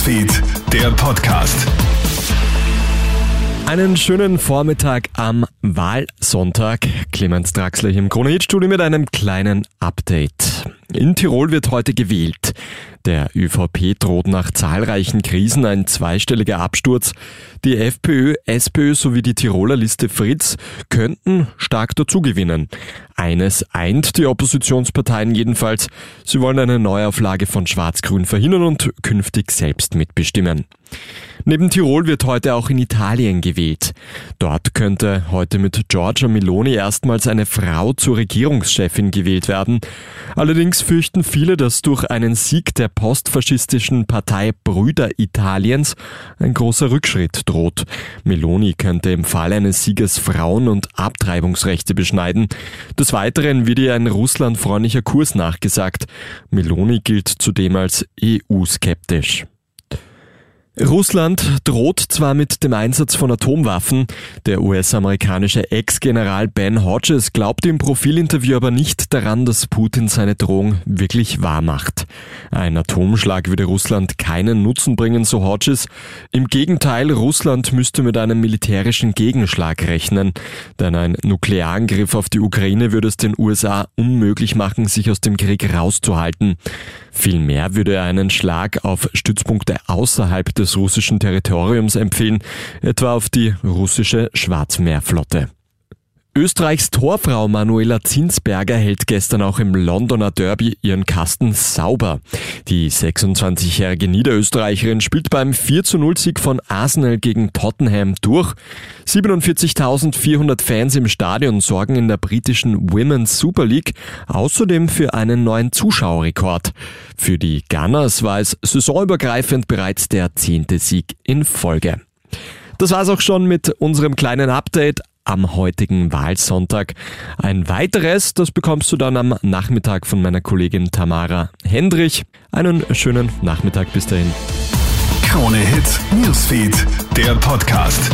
Newsfeed, der Podcast. Einen schönen Vormittag am Wahlsonntag. Clemens Draxler im Krone-Hit-Studio mit einem kleinen Update. In Tirol wird heute gewählt. Der ÖVP droht nach zahlreichen Krisen ein zweistelliger Absturz. Die FPÖ, SPÖ sowie die Tiroler Liste Fritz könnten stark dazugewinnen. Eines eint die Oppositionsparteien jedenfalls. Sie wollen eine Neuauflage von Schwarz-Grün verhindern und künftig selbst mitbestimmen. Neben Tirol wird heute auch in Italien gewählt. Dort könnte heute mit Giorgia Meloni erstmals eine Frau zur Regierungschefin gewählt werden. Allerdings fürchten viele, dass durch einen Sieg der postfaschistischen Partei Brüder Italiens ein großer Rückschritt droht. Meloni könnte im Fall eines Sieges Frauen- und Abtreibungsrechte beschneiden. Des Weiteren wird ihr ein russlandfreundlicher Kurs nachgesagt. Meloni gilt zudem als EU-skeptisch. Russland droht zwar mit dem Einsatz von Atomwaffen, der US-amerikanische Ex-General Ben Hodges glaubt im Profilinterview aber nicht daran, dass Putin seine Drohung wirklich wahr macht. Ein Atomschlag würde Russland keinen Nutzen bringen, so Hodges. Im Gegenteil, Russland müsste mit einem militärischen Gegenschlag rechnen, denn ein Nuklearangriff auf die Ukraine würde es den USA unmöglich machen, sich aus dem Krieg rauszuhalten. Vielmehr würde er einen Schlag auf Stützpunkte außerhalb des russischen Territoriums empfehlen, etwa auf die russische Schwarzmeerflotte. Österreichs Torfrau Manuela Zinsberger hält gestern auch im Londoner Derby ihren Kasten sauber. Die 26-jährige Niederösterreicherin spielt beim 4 0 Sieg von Arsenal gegen Tottenham durch. 47.400 Fans im Stadion sorgen in der britischen Women's Super League außerdem für einen neuen Zuschauerrekord. Für die Gunners war es saisonübergreifend bereits der zehnte Sieg in Folge. Das war's auch schon mit unserem kleinen Update am heutigen Wahlsonntag. Ein weiteres, das bekommst du dann am Nachmittag von meiner Kollegin Tamara Hendrich. Einen schönen Nachmittag bis dahin. Krone Hits, Newsfeed, der Podcast.